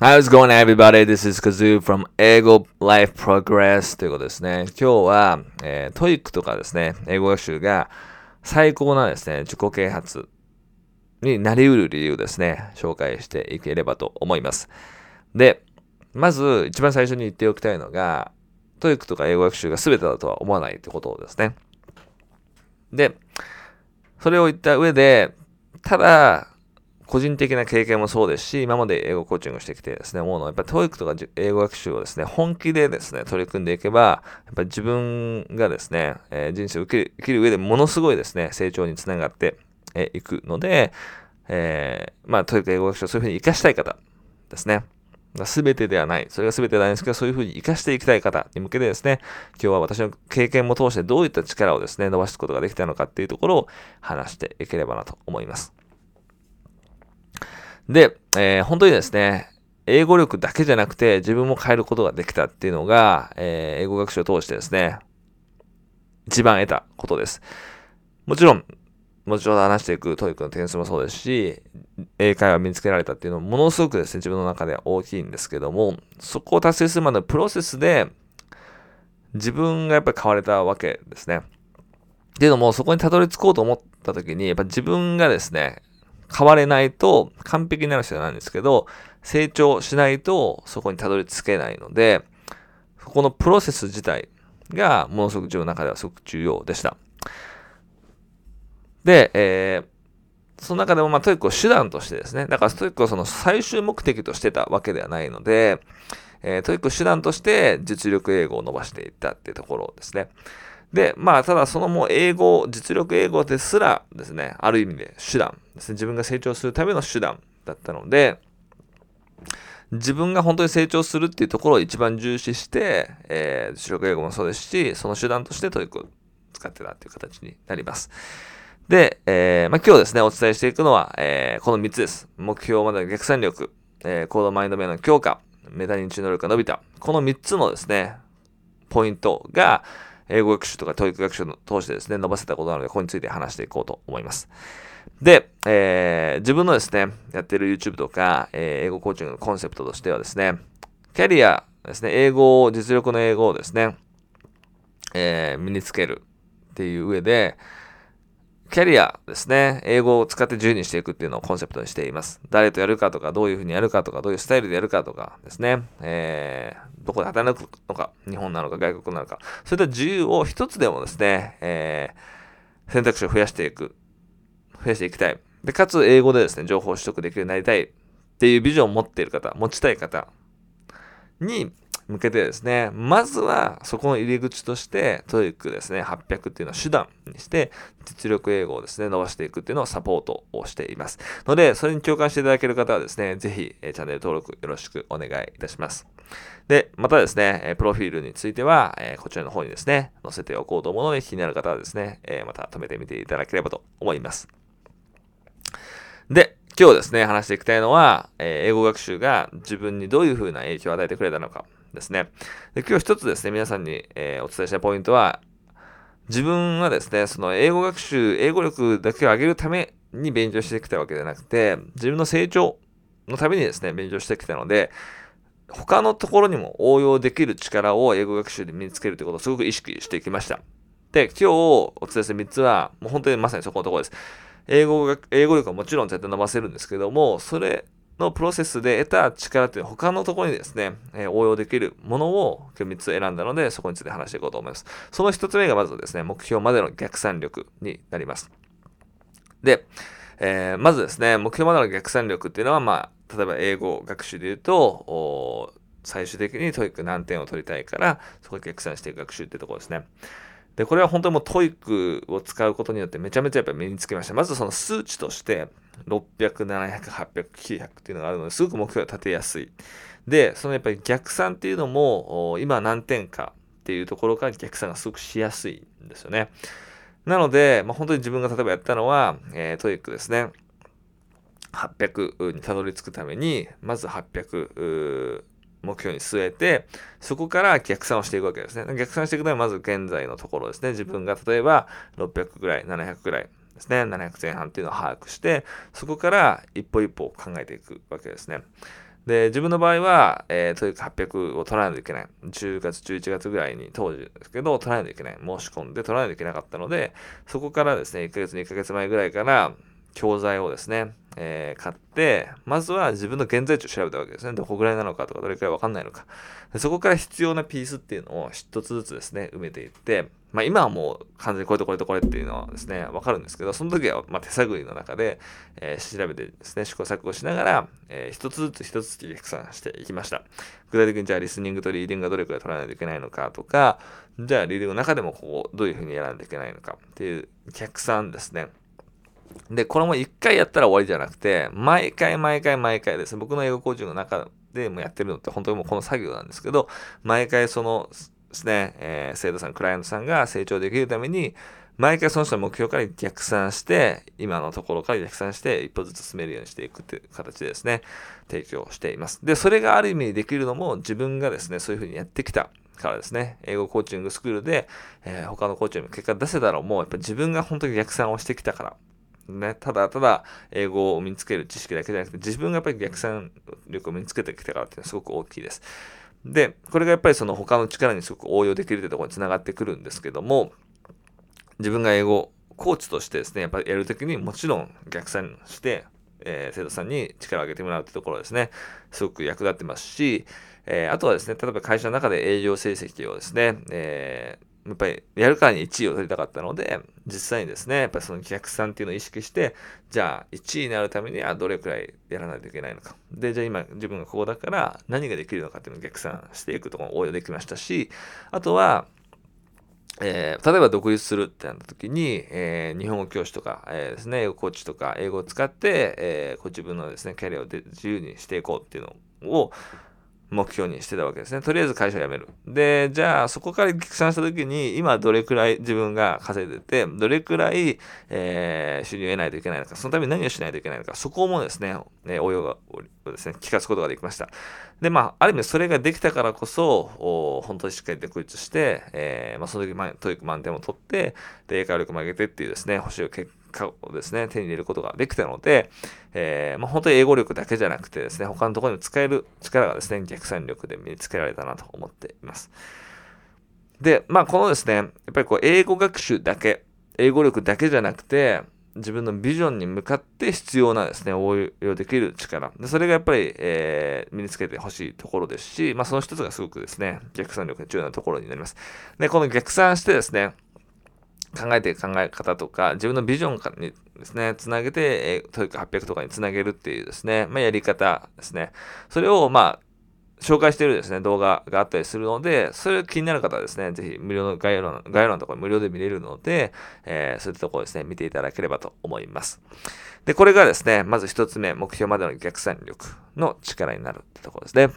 How's going everybody? This is Kazu from 英語 Life Progress ということですね。今日は、えー、 TOEIC とかですね、英語学習が最高なですね、自己啓発になり得る理由ですね、紹介していければと思います。で、まず一番最初に言っておきたいのが、 TOEIC とか英語学習が全てだとは思わないってことですね。で、それを言った上で、ただ、個人的な経験もそうですし、今まで英語コーチングしてきてですね、思うのは、やっぱり TOEIC とか英語学習をですね、本気でですね、取り組んでいけば、やっぱり自分がですね、えー、人生を生きる上でものすごいですね、成長につながっていくので、えー、まあ、TOEIC 英語学習をそういうふうに活かしたい方ですね。すべてではない。それがすべてではないんですけど、そういうふうに活かしていきたい方に向けてですね、今日は私の経験も通してどういった力をですね、伸ばすことができたのかっていうところを話していければなと思います。で、えー、本当にですね、英語力だけじゃなくて自分も変えることができたっていうのが、えー、英語学習を通してですね、一番得たことです。もちろん、もちろん話していく TOEIC の点数もそうですし、英会話身につけられたっていうのもものすごくですね、自分の中では大きいんですけども、そこを達成するまでのプロセスで、自分がやっぱり変われたわけですね。っていうのも、そこにたどり着こうと思った時に、やっぱ自分がですね、変われないと完璧になる必要ないんですけど、成長しないとそこにたどり着けないので、そこのプロセス自体がものすごく自分の中ではすごく重要でした。で、えー、その中でも、まあ、 TOEIC を手段としてですね、だから TOEIC をその最終目的としてたわけではないので、えー、 TOEIC を手段として実力英語を伸ばしていったっていうところですね。で、まあ、ただそのもう英語、実力英語ですらですね、ある意味で手段ですね、自分が成長するための手段だったので、自分が本当に成長するっていうところを一番重視して、えー、実力英語もそうですし、その手段として TOEIC を使ってたっていう形になります。で、えー、まあ、今日ですね、お伝えしていくのは、えー、この3つです。目標までの逆算力、えー、行動マインド面の強化、メタ認知能力が伸びた。この3つのですね、ポイントが、英語学習とか教育学習の通してですね、伸ばせたことなので、ここについて話していこうと思います。で、えー、自分のですね、やってる YouTube とか、えー、英語コーチングのコンセプトとしてはですね、キャリアですね、英語を、実力の英語をですね、えー、身につけるっていう上で、キャリアですね。英語を使って自由にしていくっていうのをコンセプトにしています。誰とやるかとか、どういうふうにやるかとか、どういうスタイルでやるかとかですね。えー、どこで働くのか、日本なのか外国なのか、そういった自由を一つでもですね、えー、選択肢を増やしていく、増やしていきたい。で、かつ英語でですね、情報を取得できるようになりたいっていうビジョンを持っている方、持ちたい方に、向けてですね、まずはそこの入り口として、 TOEICですね、800っていうのを手段にして、実力英語をですね、伸ばしていくっていうのをサポートをしています。ので、それに共感していただける方はですね、ぜひ、えチャンネル登録よろしくお願いいたします。で、またですね、えプロフィールについては、えこちらの方にですね、載せておこうと思うので、気になる方はですね、えまた止めてみていただければと思います。で、今日ですね、話していきたいのは、え英語学習が自分にどういう風な影響を与えてくれたのかですね。で今日一つですね、皆さんに、えー、お伝えしたいポイントは、自分はですね、その英語学習、英語力だけを上げるために勉強してきたわけじゃなくて、自分の成長のためにですね、勉強してきたので、他のところにも応用できる力を英語学習で身につけるということをすごく意識してきました。で、今日お伝えする3つは、もう本当にまさにそこのところです。英語が、英語力はもちろん絶対伸ばせるんですけども、それのプロセスで得た力という他のところにですね、えー、応用できるものを今日3つ選んだので、そこについて話していこうと思います。その1つ目がまずですね、目標までの逆算力になります。で、えー、まずですね、目標までの逆算力っていうのは、まあ、例えば英語学習で言うと、最終的に TOEIC何点を取りたいから、そこを逆算していく学習っていうところですね。で、これは本当にもう TOEICを使うことによってめちゃめちゃやっぱ身につけました。まずその数値として、600、700、800、900っていうのがあるのですごく目標が立てやすい。で、そのやっぱり逆算っていうのも、今何点かっていうところから逆算がすごくしやすいんですよね。なので、まあ、本当に自分が例えばやったのは、えー、 TOEICですね。800にたどり着くために、まず800目標に据えて、そこから逆算をしていくわけですね。逆算していくのはまず現在のところですね。自分が例えば600ぐらい、700ぐらいですね。700前半っていうのを把握して、そこから一歩一歩考えていくわけですね。で、自分の場合は、えー、というか800を取らないといけない。10月、11月ぐらいに当時ですけど、取らないといけない。申し込んで取らないといけなかったので、そこからですね、1ヶ月、2ヶ月前ぐらいから、教材をですね、えー、買って、まずは自分の現在地を調べたわけですね。どこぐらいなのかとか、どれくらいわかんないのか。そこから必要なピースっていうのを一つずつですね、埋めていって、まあ今はもう完全にこれとこれとこれっていうのはですね、わかるんですけど、その時はま手探りの中で、えー、調べてですね、試行錯誤しながら、えー、一つずつ一つずつ逆算していきました。具体的にじゃあリスニングとリーディングがどれくらい取らないといけないのかとか、じゃあリーディングの中でもこう、どういうふうにやらないといけないのかっていう逆算ですね。で、これも一回やったら終わりじゃなくて、毎回毎回毎回です。ね、僕の英語コーチングの中でもやってるのって本当にもうこの作業なんですけど、毎回そのですね、えー、生徒さん、クライアントさんが成長できるために、毎回その人の目標から逆算して、今のところから逆算して、一歩ずつ進めるようにしていくっていう形でですね、提供しています。で、それがある意味できるのも自分がですね、そういうふうにやってきたからですね、英語コーチングスクールで、えー、他のコーチにも結果出せたのもう、やっぱ自分が本当に逆算をしてきたから。ね、ただただ英語を身につける知識だけじゃなくて、自分がやっぱり逆算力を身につけてきたからっていうのはすごく大きいです。で、これがやっぱりその他の力にすごく応用できるというところにつながってくるんですけども、自分が英語、コーチとしてですね、やっぱりやるときにもちろん逆算して、えー、生徒さんに力を上げてもらうってところですね、すごく役立ってますし、えー、あとはですね、例えば会社の中で営業成績をですね、えーやっぱりやるからに1位を取りたかったので、実際にですね、やっぱりその逆算っていうのを意識して、じゃあ1位になるためにはどれくらいやらないといけないのか。で、じゃあ今自分がここだから何ができるのかっていうのを逆算していくところも応用できましたし、あとは、えー、例えば独立するってなった時に、えー、日本語教師とか、えー、ですね、英語コーチとか、英語を使って、えー、こう自分のですね、キャリアを自由にしていこうっていうのを、目標にしてたわけですね。とりあえず会社を辞める。で、じゃあそこから逆算した時に、今どれくらい自分が稼いでて、どれくらい、えー、収入を得ないといけないのか、そのために何をしないといけないのか、そこもですね、ね応用がですね、活かすことができました。で、まあ、ある意味それができたからこそ、本当にしっかり独立して、えー、まあ、その時、まあ、 TOEIC満点を取って、で、英会話力も上げてっていうですね、欲しい結果をですね、手に入れることができたので、えー、まあ、本当に英語力だけじゃなくてですね、他のところにも使える力がですね、逆算力で身につけられたなと思っています。で、まあ、このですね、やっぱりこう、英語学習だけ、英語力だけじゃなくて、自分のビジョンに向かって必要なですね、応用できる力。でそれがやっぱり、えー、身につけてほしいところですし、まあその一つがすごくですね、逆算力が重要なところになります。で、この逆算してですね、考えていく考え方とか、自分のビジョンにですね、つなげて、えー、というか800とかにつなげるっていうですね、まあ、やり方ですね。それを、まあ、紹介しているですね、動画があったりするので、それ気になる方はですね、ぜひ無料の概要欄、概要欄のところ無料で見れるので、えー、そういったところですね、見ていただければと思います。で、これがですね、まず一つ目、目標までの逆算力の力になるってところですね。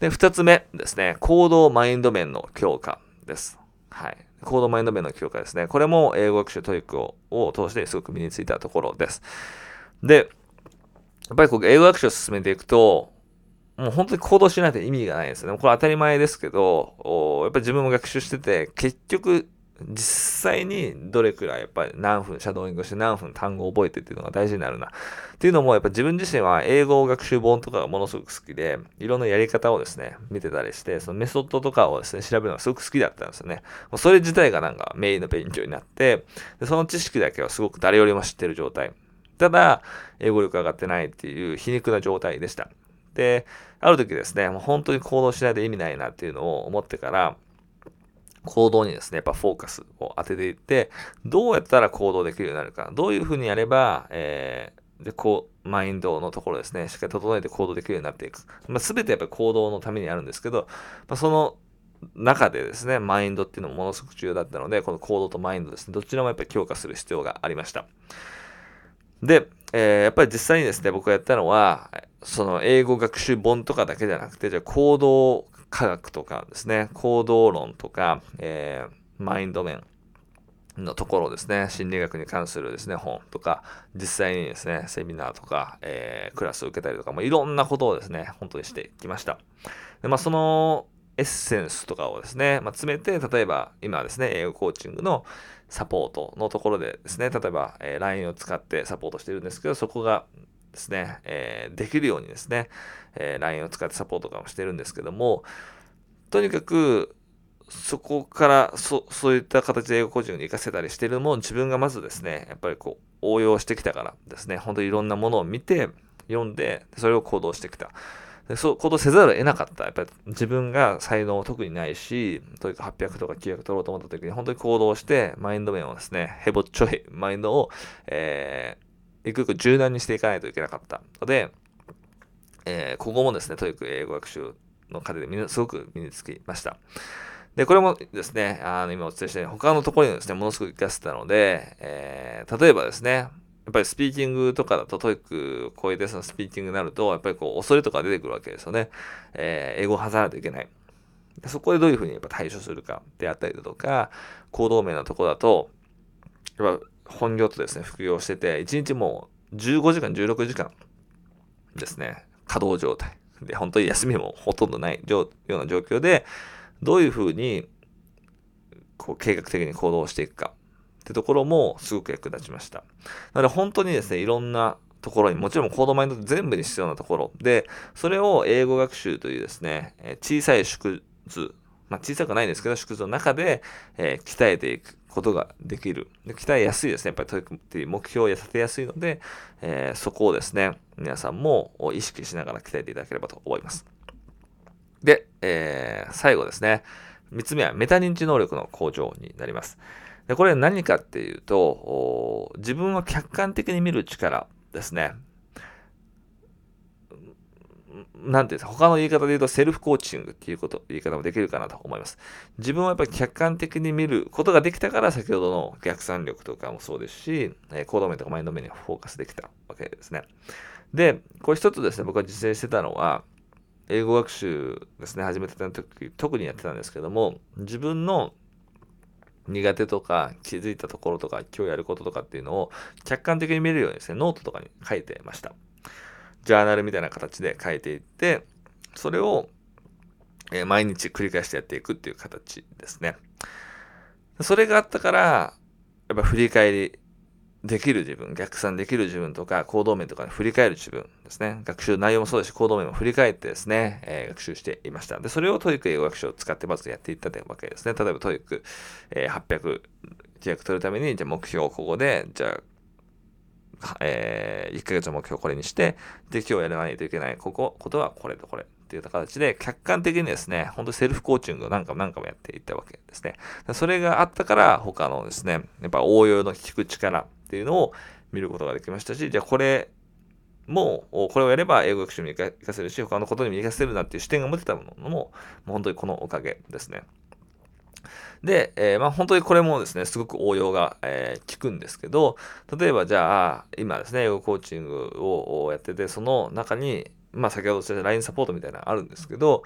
で、二つ目ですね、行動マインド面の強化です。はい。行動マインド面の強化ですね。これも英語学習 TOEICをを通してすごく身についたところです。で、やっぱりこう英語学習を進めていくと、もう本当に行動しないと意味がないですね。これ当たり前ですけど、やっぱり自分も学習してて、結局実際にどれくらいやっぱり何分シャドーイングして何分単語を覚えてっていうのが大事になるな。っていうのもやっぱ自分自身は英語学習本とかがものすごく好きで、いろんなやり方をですね、見てたりして、そのメソッドとかをですね、調べるのがすごく好きだったんですよね。もうそれ自体がなんかメインの勉強になって、でその知識だけはすごく誰よりも知ってる状態。ただ、英語力上がってないっていう皮肉な状態でした。で、ある時ですね、もう本当に行動しないと意味ないなっていうのを思ってから、行動にですね、やっぱフォーカスを当てていって、どうやったら行動できるようになるか、どういうふうにやれば、えー、で、こう、マインドのところですね、しっかり整えて行動できるようになっていく。まあ、全てやっぱり行動のためにあるんですけど、まあ、その中でですね、マインドっていうのもものすごく重要だったので、この行動とマインドですね、どちらもやっぱり強化する必要がありました。で、えー、やっぱり実際にですね、僕がやったのは、その英語学習本とかだけじゃなくて、じゃあ行動科学とかですね、行動論とか、えー、マインド面のところですね、心理学に関するですね、本とか、実際にですね、セミナーとか、えー、クラスを受けたりとか、もいろんなことをですね、本当にしてきました。で、まあ、そのエッセンスとかをですね、まあ、詰めて、例えば今ですね、英語コーチングのサポートのところでですね、例えば、えー、LINE を使ってサポートしてるんですけど、そこがですね、えー、できるようにですね、えー、LINE を使ってサポートとかもしてるんですけども、とにかく、そこからそ、そういった形で英語コーチングに活かせたりしてるのも自分がまずですね、やっぱりこう、応用してきたからですね、本当にいろんなものを見て、読んで、それを行動してきた。でそう、行動せざるを得なかった。やっぱり自分が才能特にないし、というか800とか900取ろうと思った時に本当に行動して、マインド面をですね、ヘボっちょい、マインドを、えー、いくいく柔軟にしていかないといけなかったので、えー、ここもですね、 TOEIC英語学習の過程でみんなすごく身につきました。で、これもですね、あの、今お伝えしたように、他のところにですね、ものすごく活かせたので、えー、例えばですね、やっぱりスピーキングとかだと TOEICこういうテストのスピーキングになると、やっぱりこう恐れとか出てくるわけですよね。えー、英語を話さないといけない。そこでどういうふうにやっぱ対処するかであったりだとか、行動面のとこだと、やっぱ本業とですね、副業してて、1日もう15時間、16時間ですね、稼働状態。で、本当に休みもほとんどないような状況で、どういうふうにこう計画的に行動していくかってところもすごく役立ちました。なので本当にですね、いろんなところに、もちろんコードマインド全部に必要なところで、それを英語学習というですね、小さい縮図、まあ小さくないんですけど、縮図の中で、えー、鍛えていくことができる。で鍛えやすいですね。やっぱり取り組むっていう目標を立てやすいので、えー、そこをですね、皆さんも意識しながら鍛えていただければと思います。で、えー、最後ですね。3つ目はメタ認知能力の向上になります。でこれ何かっていうと、自分を客観的に見る力ですね。なんていうんですか、他の言い方で言うとセルフコーチングっていうこと、言い方もできるかなと思います。自分をやっぱり客観的に見ることができたから、先ほどの逆算力とかもそうですし、え行動面とかマインド面にフォーカスできたわけですね。で、これ一つですね、僕が実践してたのは、英語学習ですね、始めてた時、特にやってたんですけども、自分の苦手とか気づいたところとか今日やることとかっていうのを客観的に見るようにですね、ノートとかに書いてました。ジャーナルみたいな形で書いていって、それを、え毎日繰り返してやっていくっていう形ですね。それがあったから、やっぱ振り返りできる自分、逆算できる自分とか、行動面とかに振り返る自分ですね。学習内容もそうですし、行動面も振り返ってですね、えー、学習していました。で、それを TOEIC英語学習を使ってまずやっていったというわけですね。例えば TOEIC、えー、800、契約取るために、じゃあ目標をここで、じゃあ、えー、1ヶ月の目標これにして、で、今日やらないといけない、ここ、ことはこれとこれっていう形で、客観的にですね、本当にセルフコーチングを何回も何回もやっていったわけですね。それがあったから、他のですね、やっぱ応用の聞く力、っていうのを見ることができましたし、じゃあこれも、これをやれば英語学習に活かせるし、他のことにも活かせるなっていう視点が持てたものも、もう本当にこのおかげですね。で、えー、まあ本当にこれもですね、すごく応用が、えー、効くんですけど、例えばじゃあ、今ですね、英語コーチングをやってて、その中に、まあ先ほど言った LINE サポートみたいなのあるんですけど、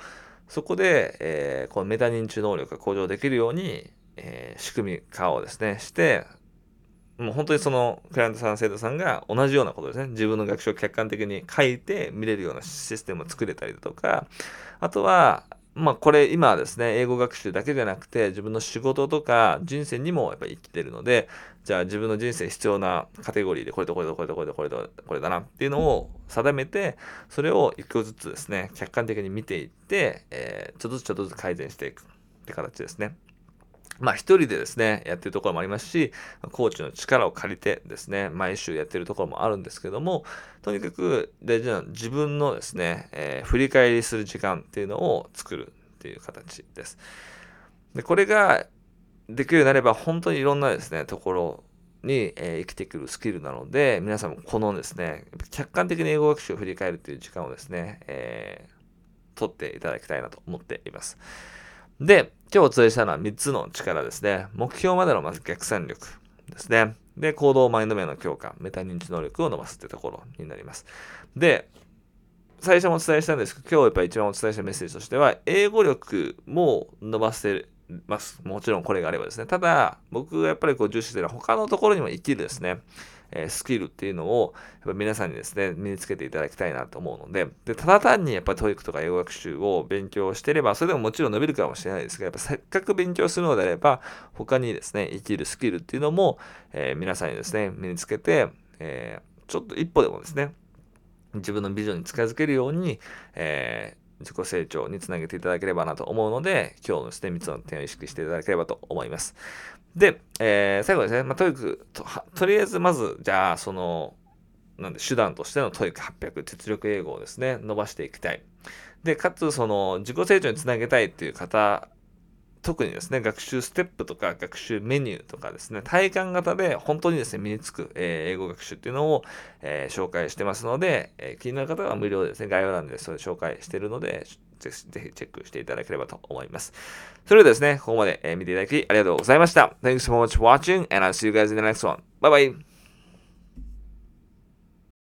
そこで、えー、このメタ認知能力が向上できるように、え、仕組み化をですね、して、もう本当にそのクライアントさん、生徒さんが同じようなことですね。自分の学習を客観的に書いて見れるようなシステムを作れたりだとか、あとは、まあこれ今はですね、英語学習だけじゃなくて自分の仕事とか人生にもやっぱり生きてるので、じゃあ自分の人生必要なカテゴリーでこれとこれとこれとこれとこれとこれだなっていうのを定めて、それを一個ずつですね、客観的に見ていって、えー、ちょっとずつちょっとずつ改善していくって形ですね。まあ一人でですね、やってるところもありますし、コーチの力を借りてですね、毎週やってるところもあるんですけども、とにかく大事なのは自分のですね、えー、振り返りする時間っていうのを作るっていう形です。で、これができるようになれば、本当にいろんなですね、ところに、えー、生きてくるスキルなので、皆さんもこのですね、客観的に英語学習を振り返るっていう時間をですね、えー、取っていただきたいなと思っています。で、今日お伝えしたのは3つの力ですね。目標までのまず逆算力ですね。で、行動マインド面の強化、メタ認知能力を伸ばすってところになります。で、最初もお伝えしたんですけど、今日やっぱり一番お伝えしたメッセージとしては、英語力も伸ばせます。もちろんこれがあればですね。ただ、僕がやっぱりこう重視してるのは他のところにも生きるですね。えスキルっていうのを、やっぱ皆さんにですね、身につけていただきたいなと思うので、で、ただ単にやっぱり TOEIC とか英語学習を勉強してれば、それでももちろん伸びるかもしれないですが、やっぱせっかく勉強するのであれば、他にですね、生きるスキルっていうのも、えー、皆さんにですね、身につけて、えー、ちょっと一歩でもですね、自分のビジョンに近づけるように、えー自己成長につなげていただければなと思うので、今日のですね、3つの点を意識していただければと思います。で、えー、最後ですね、まあ、 TOEICと、とりあえずまず、じゃあ、その、なんで、手段としての TOEIC800、実力英語をですね、伸ばしていきたい。で、かつ、その、自己成長につなげたいっていう方特にですね、学習ステップとか学習メニューとかですね、体感型で本当にですね、身につく、えー、英語学習っていうのを、えー、紹介してますので、えー、気になる方は無料でですね、概要欄でそれ紹介してるので、ぜひチェックしていただければと思います。それではですね、ここまで、見ていただきありがとうございました。Thanks so much for watching and I'll see you guys in the next one. Bye bye!